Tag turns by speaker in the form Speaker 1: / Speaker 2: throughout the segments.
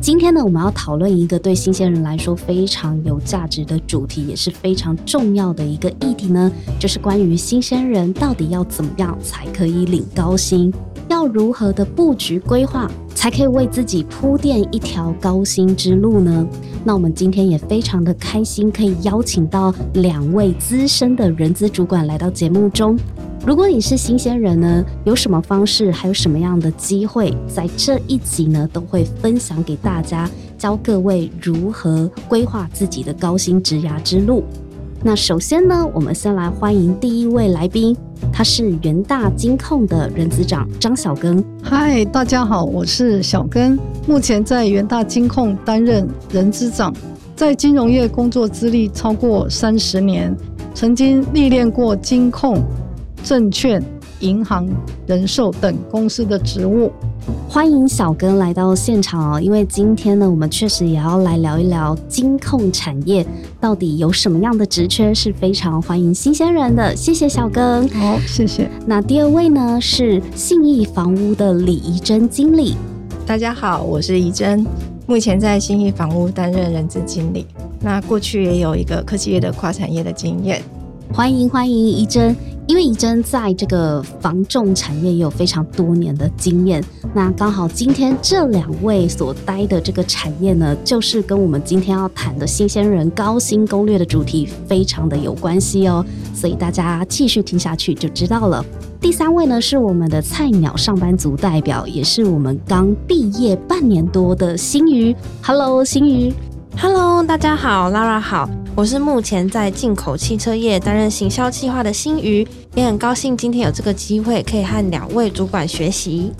Speaker 1: 今天呢，我们要讨论一个对新鲜人来说非常有价值的主题，也是非常重要的一个议题呢，就是关于新鲜人到底要怎么样才可以领高薪，要如何的布局规划，才可以为自己铺垫一条高薪之路呢？那我们今天也非常的开心，可以邀请到两位资深的人资主管来到节目中。如果你是新鲜人呢，有什么方式，还有什么样的机会，在这一集呢，都会分享给大家，教各位如何规划自己的高薪职涯之路。那首先呢，我们先来欢迎第一位来宾，他是元大金控的人资长张小根。
Speaker 2: 嗨，大家好，我是小根，目前在元大金控担任人资长，在金融业工作资历超过三十年，曾经历练过金控。证券、银行、人寿等公司的职务，
Speaker 1: 欢迎小哥来到现场哦。因为今天呢，我们确实也要来聊一聊金控产业到底有什么样的职缺是非常欢迎新鲜人的。谢谢小哥，
Speaker 2: 好，谢谢。
Speaker 1: 那第二位呢是信义房屋的李怡珍经理。
Speaker 3: 大家好，我是怡珍，目前在信义房屋担任人资经理。那过去也有一个科技业的跨产业的经验。
Speaker 1: 欢迎欢迎怡珍。因为怡珍在这个房仲产业也有非常多年的经验，那刚好今天这两位所待的这个产业呢，就是跟我们今天要谈的新鲜人高薪攻略的主题非常的有关系哦，所以大家继续听下去就知道了。第三位呢是我们的菜鸟上班族代表，也是我们刚毕业半年多的新鱼。Hello，新鱼。
Speaker 4: Hello，大家好，Lara 好，我是目前在进口汽车业担任行销计划的新余，也很高兴今天有这个机会可以和两位主管学习。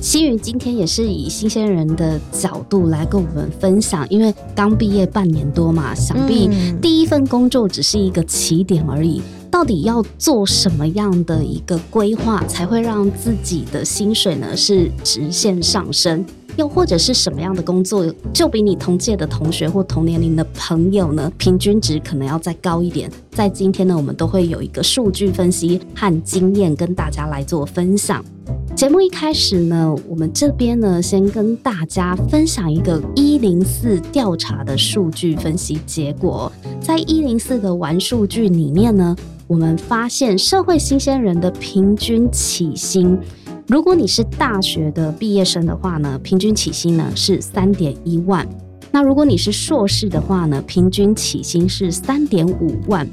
Speaker 1: 新余今天也是以新鲜人的角度来跟我们分享，因为刚毕业半年多嘛，想必第一份工作只是一个起点而已，到底要做什么样的一个规划，才会让自己的薪水呢是直线上升？又或者是什么样的工作，就比你同届的同学或同年龄的朋友呢，平均值可能要再高一点。在今天呢，我们都会有一个数据分析和经验跟大家来做分享。节目一开始呢，我们这边呢，先跟大家分享一个一零四调查的数据分析结果。在一零四的玩数据里面呢，我们发现社会新鲜人的平均起薪。如果你是大学的毕业生的话呢，平均起薪呢是三点一万。那如果你是硕士的话呢，平均起薪是三点五万。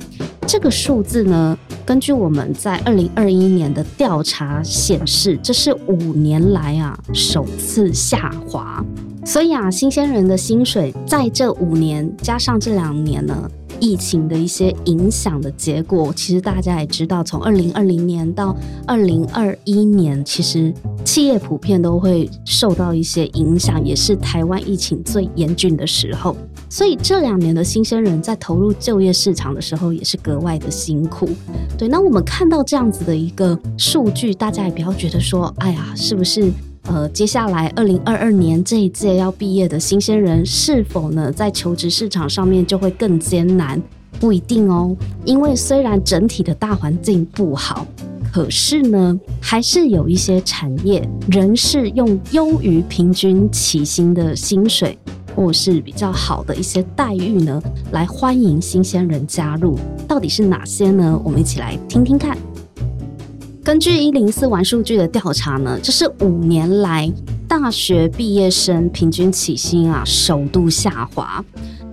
Speaker 1: 这个数字呢，根据我们在二零二一年的调查显示，这是五年来啊首次下滑。所以啊，新鲜人的薪水在这五年加上这两年呢。疫情的一些影响的结果，其实大家也知道，从二零二零年到二零二一年，其实企业普遍都会受到一些影响，也是台湾疫情最严峻的时候。所以这两年的新鲜人在投入就业市场的时候，也是格外的辛苦。对，那我们看到这样子的一个数据，大家也不要觉得说，哎呀，是不是？呃，接下来二零二二年这一届要毕业的新鲜人，是否呢在求职市场上面就会更艰难？不一定哦，因为虽然整体的大环境不好，可是呢，还是有一些产业仍是用优于平均起薪的薪水，或是比较好的一些待遇呢，来欢迎新鲜人加入。到底是哪些呢？我们一起来听听看。根据一零四玩数据的调查呢，这是五年来大学毕业生平均起薪啊首度下滑。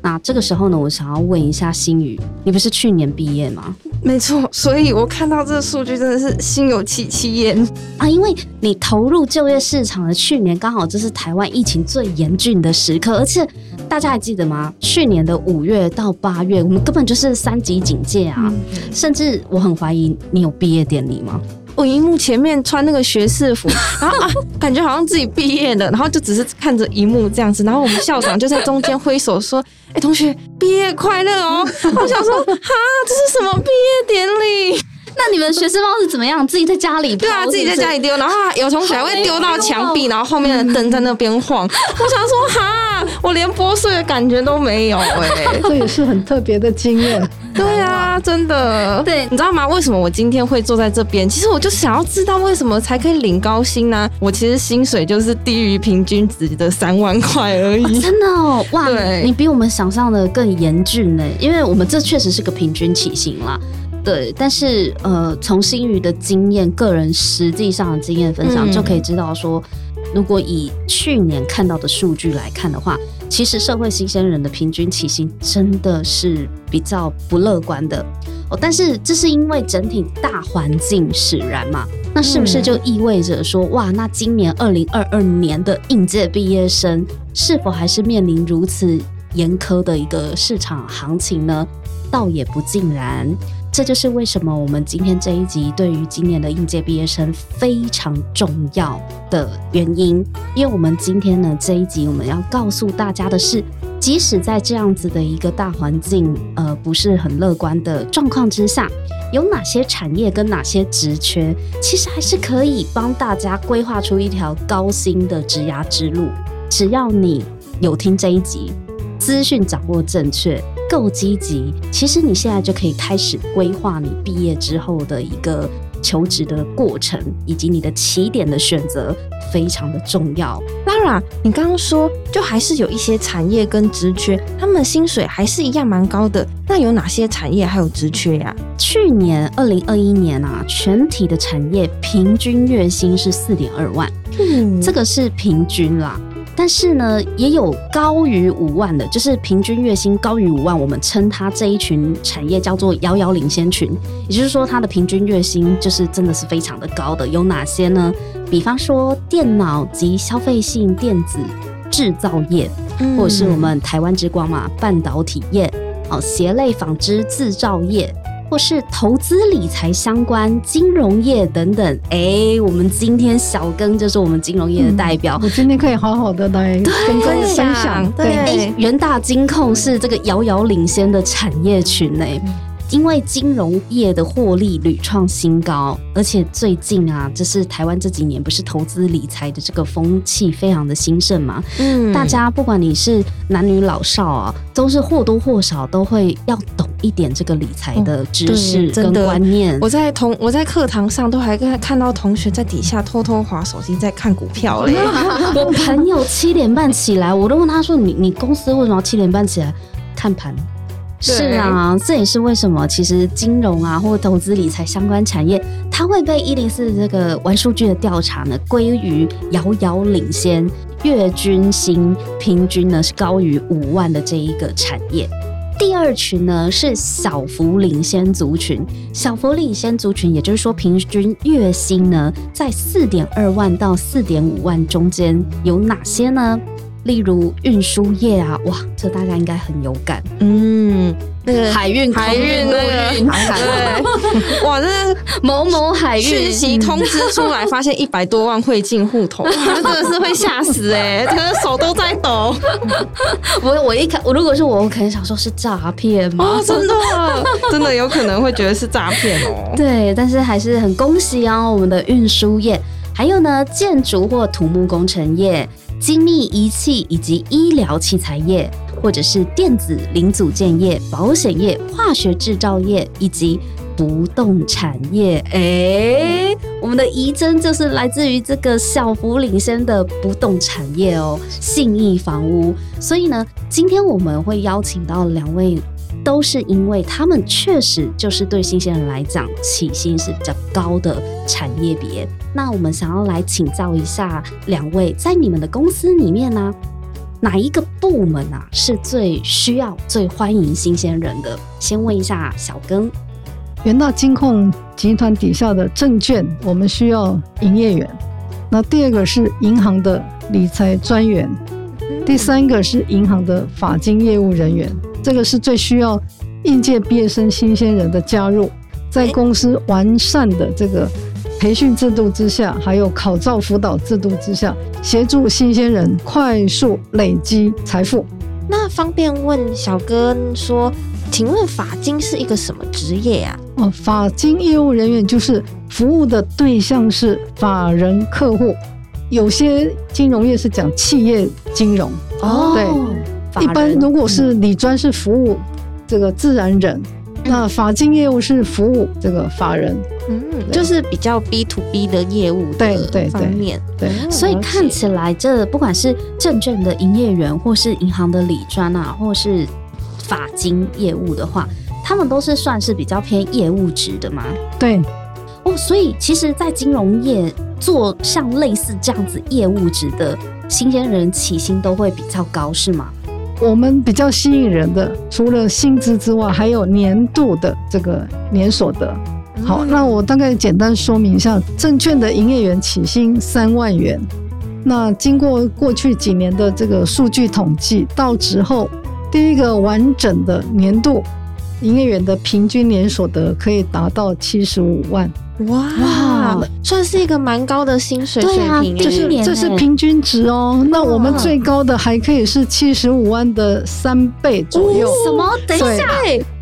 Speaker 1: 那这个时候呢，我想要问一下新宇，你不是去年毕业吗？
Speaker 4: 没错，所以我看到这个数据真的是心有戚戚焉
Speaker 1: 啊，因为你投入就业市场的去年刚好这是台湾疫情最严峻的时刻，而且大家还记得吗？去年的五月到八月，我们根本就是三级警戒啊，甚至我很怀疑你有毕业典礼吗？
Speaker 4: 我荧幕前面穿那个学士服，然后啊，感觉好像自己毕业了，然后就只是看着荧幕这样子，然后我们校长就在中间挥手说：“哎，同学，毕业快乐哦！” 我想说，哈，这是什么毕业典礼？
Speaker 1: 那你们学士帽是怎么样？自己在家里？
Speaker 4: 对啊，自己在家里丢，然后有同学还会丢到墙壁，然后后面的灯在那边晃。我想说，哈，我连拨碎的感觉都没有哎，
Speaker 2: 这也是很特别的经验。
Speaker 4: 对啊，真的。
Speaker 1: 对，
Speaker 4: 你知道吗？为什么我今天会坐在这边？其实我就想要知道为什么才可以领高薪呢？我其实薪水就是低于平均值的三万块而已。
Speaker 1: 真的哦，哇，你比我们想象的更严峻呢，因为我们这确实是个平均起薪啦。对，但是呃，从新宇的经验，个人实际上的经验分享，就可以知道说，如果以去年看到的数据来看的话，其实社会新鲜人的平均起薪真的是比较不乐观的哦。但是这是因为整体大环境使然嘛？那是不是就意味着说，哇，那今年二零二二年的应届毕业生是否还是面临如此严苛的一个市场行情呢？倒也不尽然。这就是为什么我们今天这一集对于今年的应届毕业生非常重要的原因，因为我们今天呢这一集我们要告诉大家的是，即使在这样子的一个大环境呃不是很乐观的状况之下，有哪些产业跟哪些职缺，其实还是可以帮大家规划出一条高薪的职涯之路。只要你有听这一集，资讯掌握正确。够积极，其实你现在就可以开始规划你毕业之后的一个求职的过程，以及你的起点的选择，非常的重要。
Speaker 4: Lara，你刚刚说就还是有一些产业跟职缺，他们薪水还是一样蛮高的。那有哪些产业还有职缺呀？
Speaker 1: 去年二零二一年啊，全体的产业平均月薪是四点二万，嗯，这个是平均啦。但是呢，也有高于五万的，就是平均月薪高于五万，我们称它这一群产业叫做遥遥领先群，也就是说它的平均月薪就是真的是非常的高的。有哪些呢？比方说电脑及消费性电子制造业，或者是我们台湾之光嘛，半导体业，哦，鞋类纺织制造业。或是投资理财相关、金融业等等，哎，我们今天小庚就是我们金融业的代表，
Speaker 2: 我今天可以好好的来跟各位分享。
Speaker 1: 对，元大金控是这个遥遥领先的产业群嘞。因为金融业的获利屡创新高，而且最近啊，就是台湾这几年不是投资理财的这个风气非常的兴盛嘛，嗯，大家不管你是男女老少啊，都是或多或少都会要懂一点这个理财的知识跟观念。
Speaker 4: 我在同我在课堂上都还看看到同学在底下偷偷划手机在看股票嘞。
Speaker 1: 我朋友七点半起来，我都问他说：“你你公司为什么七点半起来看盘？”是啊，这也是为什么其实金融啊或投资理财相关产业，它会被一零四这个玩数据的调查呢归于遥遥领先，月均薪平均呢是高于五万的这一个产业。第二群呢是小幅领先族群，小幅领先族群，也就是说平均月薪呢在四点二万到四点五万中间，有哪些呢？例如运输业啊，哇，这大家应该很有感。嗯，
Speaker 4: 那个
Speaker 1: 海运、
Speaker 4: 海运、那个对，哇，这
Speaker 1: 某某海运
Speaker 4: 讯息通知出来，发现一百多万汇进户头，真的是会吓死哎，可 能手都在抖。
Speaker 1: 我我一看，我如果是我，我可能想说是诈骗吗？
Speaker 4: 真的，真的有可能会觉得是诈骗哦。
Speaker 1: 对，但是还是很恭喜哦，我们的运输业，还有呢，建筑或土木工程业。精密仪器以及医疗器材业，或者是电子零组件业、保险业、化学制造业以及不动产业。哎，我们的仪珍就是来自于这个小幅领先的不动产业哦，信义房屋。所以呢，今天我们会邀请到两位。都是因为他们确实就是对新鲜人来讲起薪是比较高的产业别。那我们想要来请教一下两位，在你们的公司里面呢，哪一个部门啊是最需要、最欢迎新鲜人的？先问一下小庚。
Speaker 2: 元大金控集团底下的证券，我们需要营业员。那第二个是银行的理财专员，第三个是银行的法金业务人员。这个是最需要应届毕业生新鲜人的加入，在公司完善的这个培训制度之下，还有考照辅导制度之下，协助新鲜人快速累积财富。
Speaker 4: 那方便问小哥说，请问法金是一个什么职业啊？
Speaker 2: 哦，法金业务人员就是服务的对象是法人客户，有些金融业是讲企业金融，
Speaker 1: 哦，
Speaker 2: 对，一般如果是理专是服务这个自然人，那法金业务是服务这个法人，
Speaker 4: 嗯，就是比较 B to B 的业务
Speaker 2: 对对
Speaker 4: 方面，
Speaker 2: 对，
Speaker 1: 所以看起来这不管是证券的营业员，或是银行的理专啊，或是法金业务的话，他们都是算是比较偏业务职的嘛？
Speaker 2: 对，
Speaker 1: 哦，所以其实，在金融业做像类似这样子业务职的新鲜人，起薪都会比较高，是吗？
Speaker 2: 我们比较吸引人的，除了薪资之外，还有年度的这个年所得。好，那我大概简单说明一下，证券的营业员起薪三万元。那经过过去几年的这个数据统计，到职后第一个完整的年度营业员的平均年所得可以达到七十五万。
Speaker 4: 哇，算是一个蛮高的薪水水平，
Speaker 2: 这是这是平均值哦。那我们最高的还可以是七十五万的三倍左右。
Speaker 1: 什么？等一下，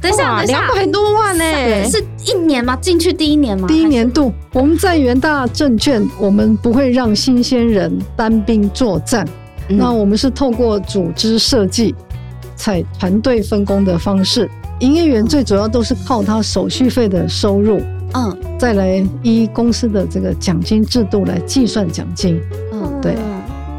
Speaker 1: 等一下，
Speaker 4: 两百多万呢？
Speaker 1: 是一年吗？进去第一年吗？
Speaker 2: 第一年度，我们在元大证券，我们不会让新鲜人单兵作战。那我们是透过组织设计、采团队分工的方式，营业员最主要都是靠他手续费的收入。嗯，再来依公司的这个奖金制度来计算奖金。嗯，对。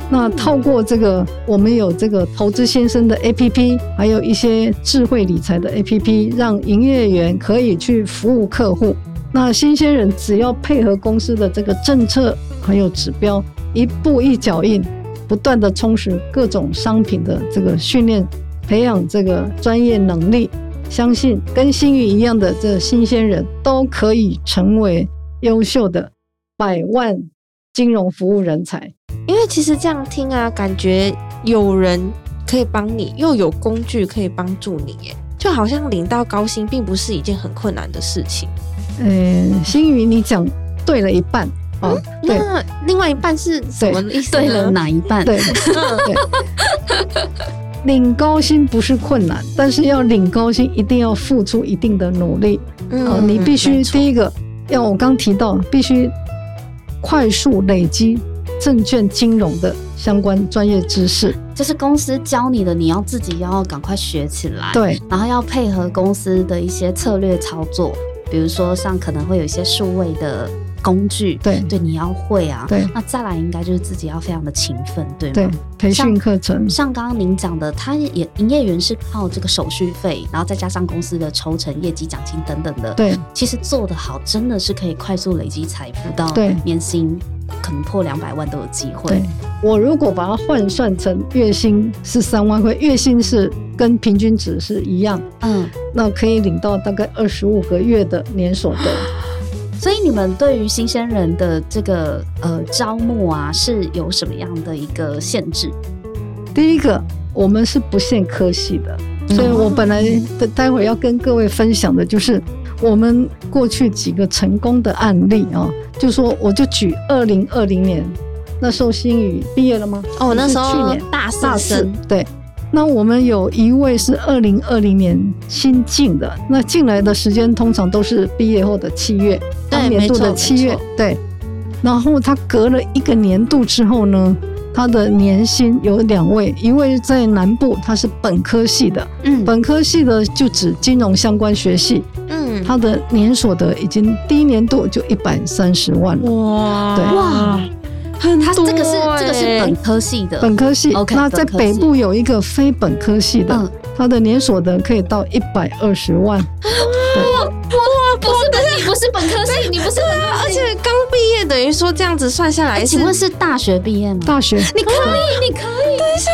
Speaker 2: 那透过这个，我们有这个投资先生的 APP，还有一些智慧理财的 APP，让营业员可以去服务客户。那新鲜人只要配合公司的这个政策还有指标，一步一脚印，不断的充实各种商品的这个训练，培养这个专业能力。相信跟新宇一样的这新鲜人都可以成为优秀的百万金融服务人才。
Speaker 4: 因为其实这样听啊，感觉有人可以帮你，又有工具可以帮助你，耶，就好像领到高薪并不是一件很困难的事情。
Speaker 2: 嗯，新宇，你讲对了一半哦。
Speaker 4: 那另外一半是什么意思？
Speaker 1: 对了哪一半？
Speaker 2: 对。领高薪不是困难，但是要领高薪一定要付出一定的努力。嗯，你必须第一个要我刚提到，必须快速累积证券金融的相关专业知识。
Speaker 1: 这是公司教你的，你要自己要赶快学起来。
Speaker 2: 对，
Speaker 1: 然后要配合公司的一些策略操作，比如说像可能会有一些数位的。工具
Speaker 2: 对
Speaker 1: 对，你要会啊。
Speaker 2: 对，
Speaker 1: 那再来应该就是自己要非常的勤奋，对吗？
Speaker 2: 对，培训课程。
Speaker 1: 像刚刚您讲的，他也营业员是靠这个手续费，然后再加上公司的抽成、业绩奖金等等的。
Speaker 2: 对，
Speaker 1: 其实做得好，真的是可以快速累积财富到年薪可能破两百万都有机会。
Speaker 2: 对，我如果把它换算成月薪是三万块，月薪是跟平均值是一样，嗯，那可以领到大概二十五个月的年所得。
Speaker 1: 所以你们对于新鲜人的这个呃招募啊，是有什么样的一个限制？
Speaker 2: 第一个，我们是不限科系的，所以我本来的待会要跟各位分享的就是我们过去几个成功的案例啊，就说我就举二零二零年那时候新宇毕业了吗？
Speaker 4: 哦，那时候
Speaker 2: 去年
Speaker 4: 大四，
Speaker 2: 对。那我们有一位是二零二零年新进的，那进来的时间通常都是毕业后的七月，
Speaker 4: 当
Speaker 2: 年度的七月，对。然后他隔了一个年度之后呢，他的年薪有两位，一位在南部，他是本科系的，嗯，本科系的就指金融相关学系，嗯，他的年所得已经第一年度就一百三十万了，哇，对，哇。
Speaker 1: 他这个是这个是本科系的，
Speaker 2: 本科系。OK，那在北部有一个非本科系的，他的年所得可以到一百二十万。
Speaker 1: 哇哇，不是本你不是本科系，你不是本科
Speaker 4: 而且刚毕业，等于说这样子算下来，
Speaker 1: 请问是大学毕业吗？
Speaker 2: 大学，
Speaker 1: 你可以，你可以。
Speaker 4: 等一下，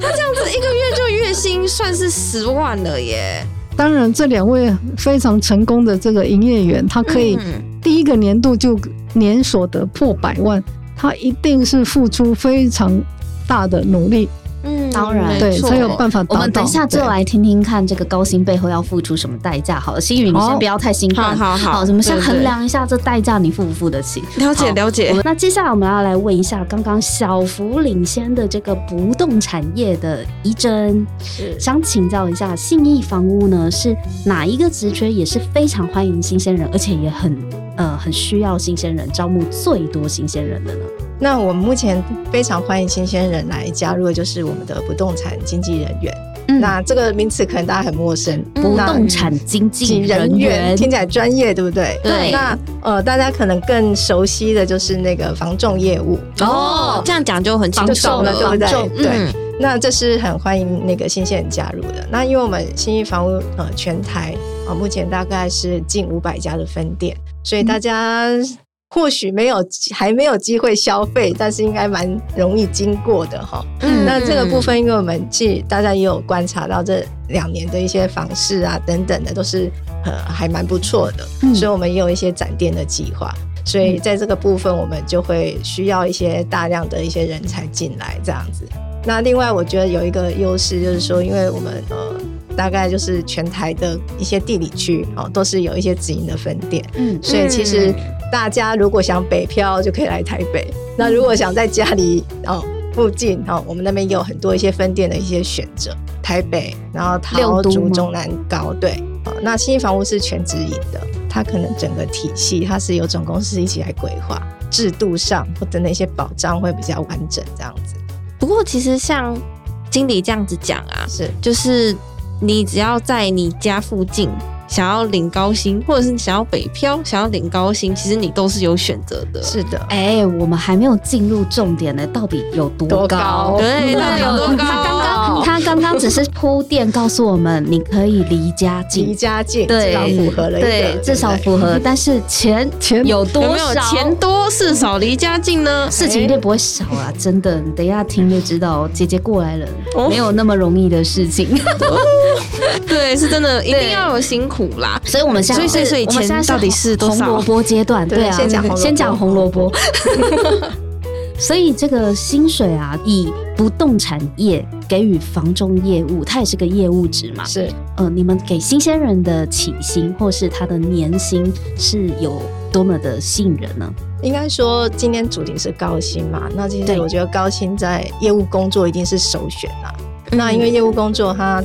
Speaker 4: 他这样子一个月就月薪算是十万了耶。
Speaker 2: 当然，这两位非常成功的这个营业员，他可以第一个年度就年所得破百万。他一定是付出非常大的努力，嗯，
Speaker 1: 当然。
Speaker 2: 对，才有办法达到。
Speaker 1: 我们等一下就来听听看这个高薪背后要付出什么代价。好了，心宇，你先不要太兴奋，
Speaker 4: 好好好。
Speaker 1: 我们先衡量一下这代价你付不付得起。
Speaker 4: 了解了解。
Speaker 1: 那接下来我们要来问一下刚刚小幅领先的这个不动产业的怡珍，
Speaker 3: 是。
Speaker 1: 想请教一下信义房屋呢是哪一个职缺也是非常欢迎新鲜人，而且也很呃很需要新鲜人，招募最多新鲜人的呢？
Speaker 3: 那我们目前非常欢迎新鲜人来加入就是我们的不动产经纪人员。
Speaker 1: 嗯。
Speaker 3: 那这个名词可能大家很陌生，
Speaker 1: 不
Speaker 3: 那
Speaker 1: 动产经纪
Speaker 3: 人
Speaker 1: 人员
Speaker 3: 员。听起来专业，对不对？
Speaker 1: 对。
Speaker 3: 那呃，大家可能更熟悉的就是那个房仲业务，
Speaker 4: 哦，这样讲就很清楚
Speaker 3: 了，对不对？对。
Speaker 4: 嗯。
Speaker 3: 那这是很欢迎那个新鲜人加入的。那因为我们新义房屋呃全台啊、呃目前大概是近五百家的分店，所以大家或许没有还没有机会消费，但是应该蛮容易经过的哈。
Speaker 4: 嗯
Speaker 3: 那这个部分，因为我们既大家也有观察到这两年的一些房市啊等等的，都是呃还蛮不错的，
Speaker 1: 嗯
Speaker 3: 所以我们也有一些展店的计划。所以在这个部分，我们就会需要一些大量的一些人才进来，这样子。那另外，我觉得有一个优势就是说，因为我们呃大概就是全台的一些地理区哦，都是有一些直营的分店，
Speaker 1: 嗯。
Speaker 3: 所以其实大家如果想北漂，就可以来台北；那如果想在家里哦附近哦，我们那边也有很多一些分店的一些选择，台北，然后桃竹、中南高，对。哦，那新义房屋是全直营的，它可能整个体系它是由总公司一起来规划，制度上或者那些保障会比较完整，这样子。
Speaker 4: 不过其实像经理这样子讲啊，
Speaker 3: 是。
Speaker 4: 就是你只要在你家附近想要领高薪，或者是你想要北漂想要领高薪，其实你都是有选择的。
Speaker 3: 是的。
Speaker 1: 哎、我们还没有进入重点呢，到底有多？高
Speaker 4: 对，到底有多高？
Speaker 1: 他刚刚只是铺垫告诉我们，你可以离家近
Speaker 3: 离
Speaker 1: 近，
Speaker 3: 家近，
Speaker 1: 对
Speaker 3: 至少符合了一个，
Speaker 1: 对，至少符合。但是钱
Speaker 2: 钱
Speaker 1: 有多
Speaker 4: 有没有
Speaker 1: 少？
Speaker 4: 钱多事少离家近呢？
Speaker 1: 事情一定不会少啊！真的，你等一下听就知道，姐姐过来人
Speaker 4: 哦
Speaker 1: 没有那么容易的事情。
Speaker 4: 对，是真的，一定要有辛苦啦。
Speaker 1: 所以我们现在
Speaker 4: 所以所以所以
Speaker 1: 我们现在
Speaker 4: 钱到底是多少
Speaker 1: 红萝卜阶段？
Speaker 3: 对
Speaker 1: 对啊，
Speaker 3: 先讲
Speaker 1: 先讲红萝卜。所以这个薪水啊，以不动产业给予房仲业务，它也是个业务值嘛。
Speaker 3: 是
Speaker 1: 呃，你们给新鲜人的起薪或是他的年薪是有多么的吸引人呢？
Speaker 3: 应该说，今天主题是高薪嘛，那其
Speaker 1: 对
Speaker 3: 实我觉得高薪在业务工作一定是首选啦。
Speaker 1: 嗯
Speaker 3: 那因为业务工作，它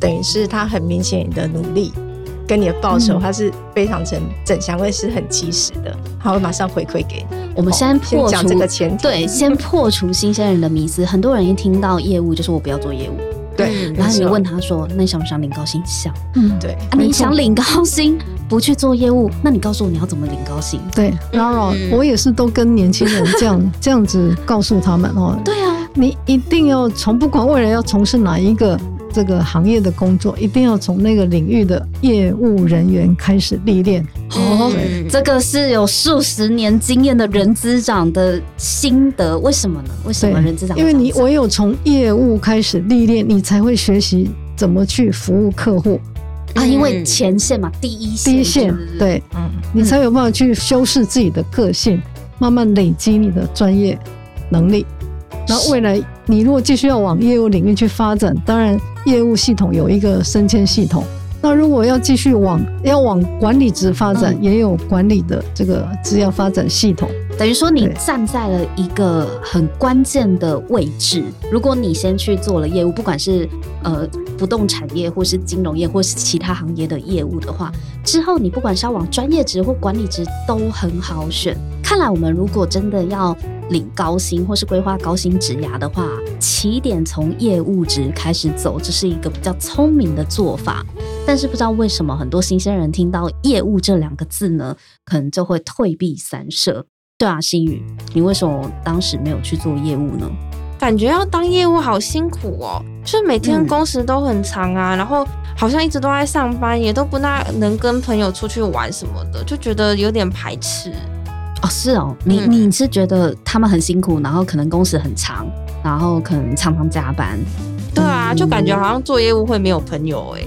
Speaker 3: 等于是它很明显你的努力跟你的报酬，
Speaker 1: 嗯。
Speaker 3: 它是非常正正相关，是很及时的，它会马上回馈给你。
Speaker 1: 我们先
Speaker 3: 哦先讲
Speaker 1: 破除
Speaker 3: 这个前提，
Speaker 1: 对，先破除新鲜人的迷思。很多人一听到业务就是我不要做业务，
Speaker 3: 对
Speaker 4: 嗯，
Speaker 1: 然后你问他说，那你想不想领高薪？想
Speaker 2: 嗯，
Speaker 3: 对，
Speaker 1: 啊，你想领高薪不去做业务，那你告诉我你要怎么领高薪？
Speaker 2: 对，然后
Speaker 4: 嗯。
Speaker 2: 我也是都跟年轻人这样这样子告诉他们哦，
Speaker 1: 对啊，
Speaker 2: 你一定要从不管未来要从事哪一个这个行业的工作，一定要从那个领域的业务人员开始历练。
Speaker 1: 哦
Speaker 4: 嗯
Speaker 1: 这个是有数十年经验的人资长的心得，为什么呢？为什
Speaker 2: 对
Speaker 1: 么人资长
Speaker 2: 因为你唯有从业务开始历练，你才会学习怎么去服务客户。
Speaker 1: 啊？因为前线嘛，第一线，
Speaker 2: 第一线对
Speaker 3: 嗯，
Speaker 2: 你才有办法去修饰自己的个性，慢慢累积你的专业能力。然后未来你如果继续要往业务领域去发展，当然业务系统有一个升迁系统。那如果要继续往要往管理职发展，
Speaker 1: 嗯
Speaker 2: 也有管理的这个职业发展系统。
Speaker 1: 等于说你站在了一个很关键的位置。如果你先去做了业务，不管是呃不动产业，或是金融业，或是其他行业的业务的话，之后你不管是要往专业职或管理职都很好选。看来我们如果真的要领高薪或是规划高薪职涯的话，起点从业务职开始走，这是一个比较聪明的做法。但是不知道为什么很多新鲜人听到“业务”这两个字呢，可能就会退避三舍。对啊，心宇，你为什么当时没有去做业务呢？
Speaker 4: 感觉要当业务好辛苦哦，就是每天
Speaker 1: 嗯
Speaker 4: 工时都很长啊，然后好像一直都在上班，也都不大能跟朋友出去玩什么的，就觉得有点排斥。
Speaker 1: 哦，是哦，你
Speaker 4: 嗯
Speaker 1: 你是觉得他们很辛苦，然后可能工时很长，然后可能常常加班，
Speaker 4: 对啊，
Speaker 1: 嗯
Speaker 4: 就感觉好像做业务会没有朋友哎、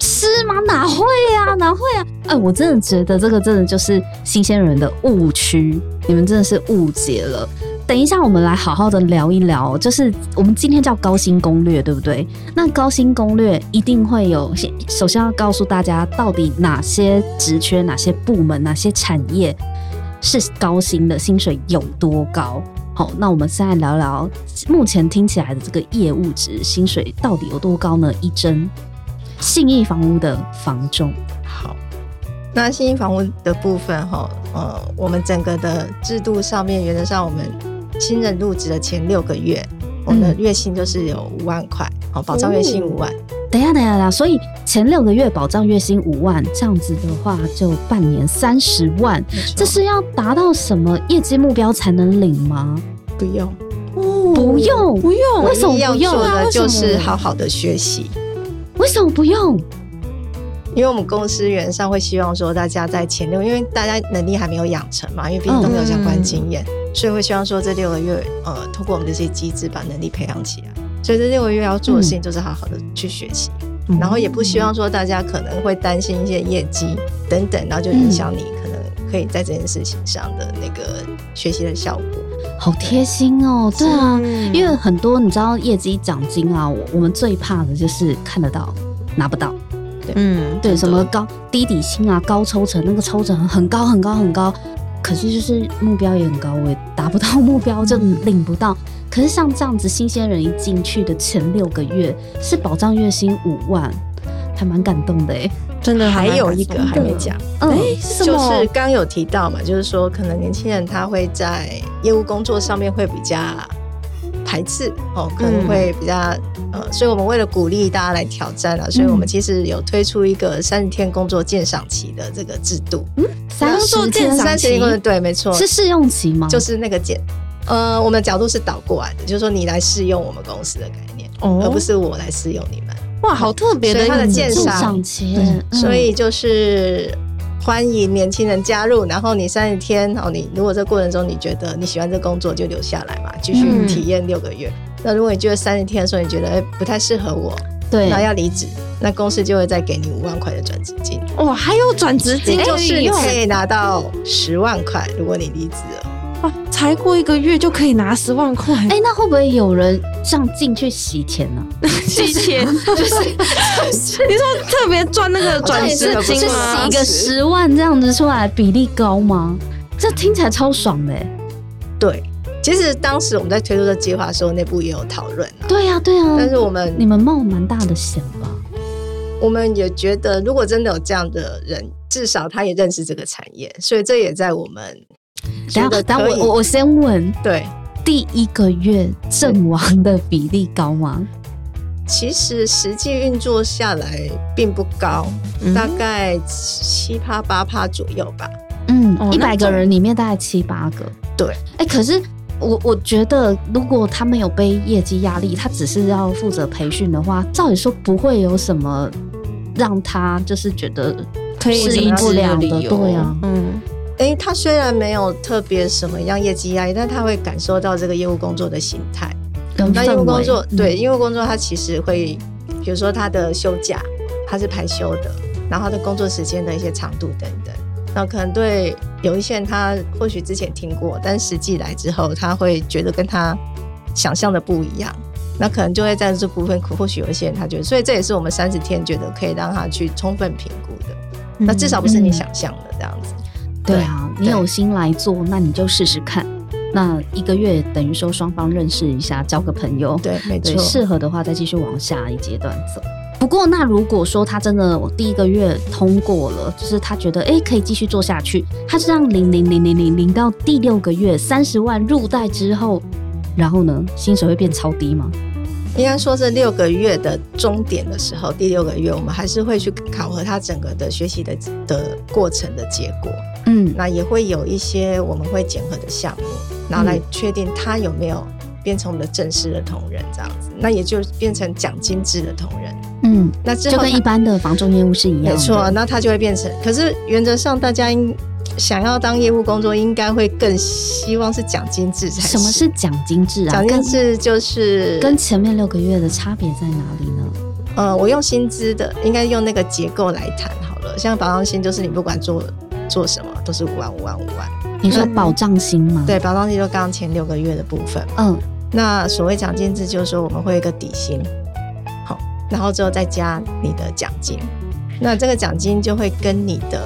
Speaker 1: 是吗？哪会啊，哪会啊？哎、我真的觉得这个真的就是新鲜人的误区，你们真的是误解了。等一下，我们来好好的聊一聊，就是我们今天叫高薪攻略，对不对？那高薪攻略一定会有，先首先要告诉大家，到底哪些职缺、哪些部门、哪些产业是高薪的，薪水有多高？好，那我们现在聊聊目前听起来的这个业务值薪水到底有多高呢？一真信义房屋的房仲，
Speaker 3: 好，那信义房屋的部分哈，呃，我们整个的制度上面，原则上我们新人入职的前六个月，我们的月薪就是有五万块，好，保障月薪五万。
Speaker 1: 等一下，等一下，等下，所以前六个月保障月薪五万，这样子的话就半年三十万，这是要达到什么业绩目标才能领吗？
Speaker 3: 不用，
Speaker 4: 哦
Speaker 1: 不用，
Speaker 4: 不用，
Speaker 1: 为什么
Speaker 3: 要
Speaker 1: 不用啊
Speaker 3: 做的就是好好的学习。
Speaker 1: 为什么不用？
Speaker 3: 因为我们公司原则上会希望说，大家在前六，因为大家能力还没有养成嘛，因为毕竟都没有相关经验，所以会希望说这六个月，呃，通过我们这些机制把能力培养起来。所以这六个月要做的事情就是好好的去学习，
Speaker 4: 嗯。
Speaker 3: 然后也不希望说大家可能会担心一些业绩等等，然后就影响你可能可以在这件事情上的那个学习的效果。
Speaker 1: 好贴心哦，对。啊，
Speaker 4: 嗯
Speaker 1: 因为很多你知道业绩奖金啊，我我们最怕的就是看得到拿不到，
Speaker 4: 嗯，
Speaker 1: 对，什么高低底薪啊，高抽成，那个抽成很高很高很高，可是就是目标也很高，我也达不到目标就领不到。可是像这样子，新鲜人一进去的前六个月是保障月薪五万，还蛮感动的哎。
Speaker 4: 真的
Speaker 3: 还有一个还没讲，
Speaker 1: 嗯，
Speaker 3: 就是刚有提到嘛，就是说可能年轻人他会在业务工作上面会比较排斥哦，可能会比较、呃，所以我们为了鼓励大家来挑战啊，所以我们其实有推出一个三十天工作鉴赏期的这个制度。
Speaker 1: 嗯三十天
Speaker 3: 三十天对，没错，
Speaker 1: 是试用期吗？
Speaker 3: 就是那个鉴。呃，我们的角度是倒过来的，就是说你来试用我们公司的概念，
Speaker 4: 哦。
Speaker 3: 而不是我来试用你们。
Speaker 4: 哇，好特别的
Speaker 3: 所以它的
Speaker 1: 鉴
Speaker 3: 鉴赏
Speaker 1: 赏期，嗯。
Speaker 3: 所以就是欢迎年轻人加入，然后你三十天，哦，你如果这过程中你觉得你喜欢这工作，就留下来嘛，继续
Speaker 4: 嗯。
Speaker 3: 体验六个月。那如果你觉得三十天的时候你觉得哎不太适合我，
Speaker 1: 对。
Speaker 3: 那要离职，那公司就会再给你五万块的转职金，
Speaker 4: 哇，还有转职金？
Speaker 3: 就是你可以拿到十万块，如果你离职了。
Speaker 4: 哇，才过一个月就可以拿十万块，
Speaker 1: 哎、那会不会有人这样进去洗钱呢、
Speaker 4: 洗钱就是你说特别赚那个转职
Speaker 1: 是是
Speaker 4: 金吗
Speaker 1: 洗？个十万这样子出来，比例高吗？这听起来超爽的、欸。
Speaker 3: 对，其实当时我们在推出这计划的时候，内部也有讨论啊。
Speaker 1: 对呀、对呀、
Speaker 3: 但是我们
Speaker 1: 你们冒蛮大的险吧？
Speaker 3: 我们也觉得，如果真的有这样的人，至少他也认识这个产业，所以这也在我们觉
Speaker 1: 等一下，
Speaker 3: 得可以
Speaker 1: 等我我我先问，
Speaker 3: 对。
Speaker 1: 第一个月阵亡的比例高吗？
Speaker 3: 其实实际运作下来并不高，
Speaker 4: 嗯
Speaker 3: 大概七趴八趴左右吧。
Speaker 1: 嗯
Speaker 4: 哦，
Speaker 1: 一百个人里面大概七八个。
Speaker 3: 对，
Speaker 1: 哎、可是我我觉得，如果他没有被业绩压力，他只是要负责培训的话，照理说不会有什么让他就是觉得
Speaker 4: 可以
Speaker 1: 适应不了的，对啊，
Speaker 4: 嗯，
Speaker 3: 诶，他虽然没有特别什么样业绩压力，但他会感受到这个业务工作的形态。那业务工作，
Speaker 1: 嗯
Speaker 3: 对业务工作，他其实会，比如说他的休假，他是排休的，然后他的工作时间的一些长度等等。那可能对有一些人，他或许之前听过，但实际来之后，他会觉得跟他想象的不一样。那可能就会在这部分，或许有一些人他觉得，所以这也是我们三十天觉得可以让他去充分评估的。那至少不是你想象的这样子。
Speaker 1: 对啊，你有心来做，那你就试试看。那一个月等于说双方认识一下，交个朋友，
Speaker 3: 对，没，错。
Speaker 1: 适合的话再继续往下一阶段走。不过，那如果说他真的我第一个月通过了，就是他觉得哎、诶可以继续做下去，他这样零零零零零零到第六个月三十万入袋之后，然后呢，薪水会变超低吗？
Speaker 3: 应该说这六个月的终点的时候，第六个月我们还是会去考核他整个的学习的的过程的结果。
Speaker 1: 嗯，
Speaker 3: 那也会有一些我们会检核的项目，然后来确定他有没有变成我们的正式的同仁这样子，那也就变成奖金制的同仁。
Speaker 1: 嗯，
Speaker 3: 那之后
Speaker 1: 就跟一般的房仲业务是一样的。
Speaker 3: 没错，那他就会变成。可是原则上，大家应想要当业务工作，应该会更希望是奖金制才
Speaker 1: 什么是奖金制啊？
Speaker 3: 奖金
Speaker 1: 跟
Speaker 3: 制？就是
Speaker 1: 跟前面六个月的差别在哪里呢？
Speaker 3: 呃，我用薪资的，应该用那个结构来谈好了。像保障薪，就是你不管做做什么，都是五万、五万、五万。
Speaker 1: 你说保障薪吗？，
Speaker 3: 对，保障金就刚刚前六个月的部分。
Speaker 1: 嗯，
Speaker 3: 那所谓奖金制，就是说我们会有一个底薪，好，然后之后再加你的奖金。那这个奖金就会跟你的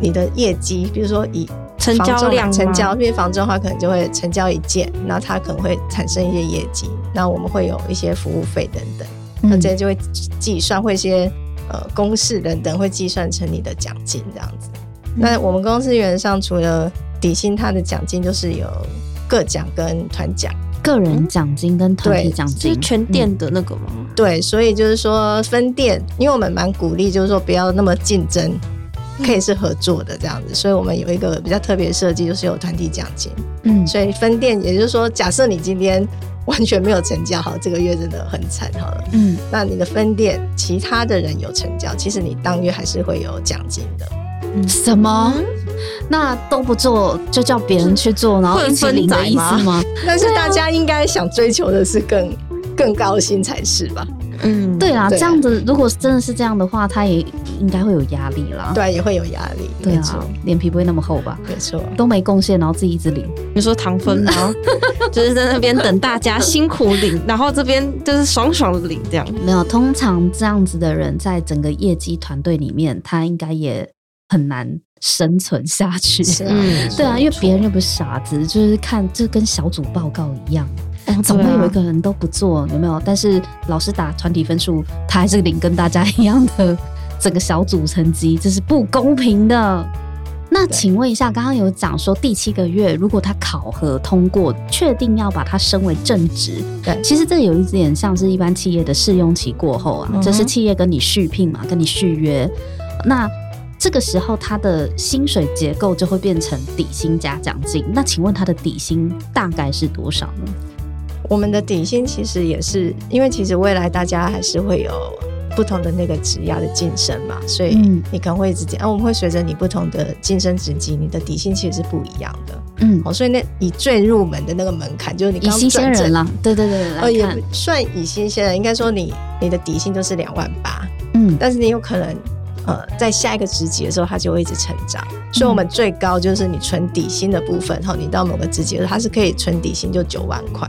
Speaker 3: 你的业绩，比如说以
Speaker 4: 成交量
Speaker 3: 成交，因为房仲的话可能就会成交一件，那它可能会产生一些业绩，那我们会有一些服务费等等，那
Speaker 1: 嗯
Speaker 3: 这些就会计算，会一些呃公式等等会计算成你的奖金这样子。那我们公司原则上除了底薪，它的奖金就是有个奖跟团奖。
Speaker 1: 个人奖金跟团体
Speaker 3: 对
Speaker 1: 奖
Speaker 4: 是
Speaker 1: 金，
Speaker 4: 全店的那个吗？
Speaker 3: 对，所以就是说分店，因为我们蛮鼓励，就是说不要那么竞争，可以是合作的这样子。所以我们有一个比较特别的设计，就是有团体奖金。
Speaker 1: 嗯，
Speaker 3: 所以分店，也就是说，假设你今天 完全没有成交，好，这个月真的很惨，好了。
Speaker 1: 嗯
Speaker 3: 那你的分店其他的人有成交，其实你当月还是会有奖金的。
Speaker 1: 嗯，什么？那都不做，就叫别人去做，然后一起领的意思吗？
Speaker 3: 但是大家应该想追求的是更更高薪才是吧？
Speaker 4: 嗯，
Speaker 1: 对啊，
Speaker 3: 对
Speaker 1: 这样子，如果真的是这样的话，他也应该会有压力啦。
Speaker 3: 对，也会有压力。
Speaker 1: 对啊，，脸皮不会那么厚吧？
Speaker 3: 没错。
Speaker 1: 都没贡献，然后自己一直领，
Speaker 4: 你说糖分吗？就是在那边等大家辛苦领，然后这边就是爽爽的领这样。
Speaker 1: 没有。通常这样子的人，在整个业绩团队里面，他应该也很难生存下去。
Speaker 4: 嗯
Speaker 1: 对啊，因为别人又不是傻子，就是看就跟小组报告一样，
Speaker 4: 哦
Speaker 1: 总会有一个人都不做，有没有？但是老师打团体分数，他还是领跟大家 一样的整个小组成绩，这是不公平的。那请问一下，刚刚有讲说第七个月，如果他考核通过，确定要把它升为正职，
Speaker 3: 对
Speaker 1: 其实这有一点像是一般企业的试用期过后啊，
Speaker 3: 嗯
Speaker 1: 这是企业跟你续聘嘛，跟你续约，那这个时候他的薪水结构就会变成底薪加奖金。那请问他的底薪大概是多少呢？
Speaker 3: 我们的底薪其实也是，因为其实未来大家还是会有不同的那个职涯的晋升嘛，所以
Speaker 1: 嗯
Speaker 3: 你可能会直接，啊，我们会随着你不同的晋升职级，你的底薪其实是不一样的。
Speaker 1: 嗯，
Speaker 3: 哦，所以那以最入门的那个门槛，就是你刚
Speaker 1: 以新鲜
Speaker 3: 转正
Speaker 1: 人，啦，对对对，来
Speaker 3: 呃，也不，算以新鲜人，应该说你你的底薪就是两万八，
Speaker 1: 嗯
Speaker 3: 但是你有可能。呃，在下一个职级的时候，它就会一直成长。所以，我们最高就是你存底薪的部分，哈，你到某个职级的时候，它是可以存底薪就九万块。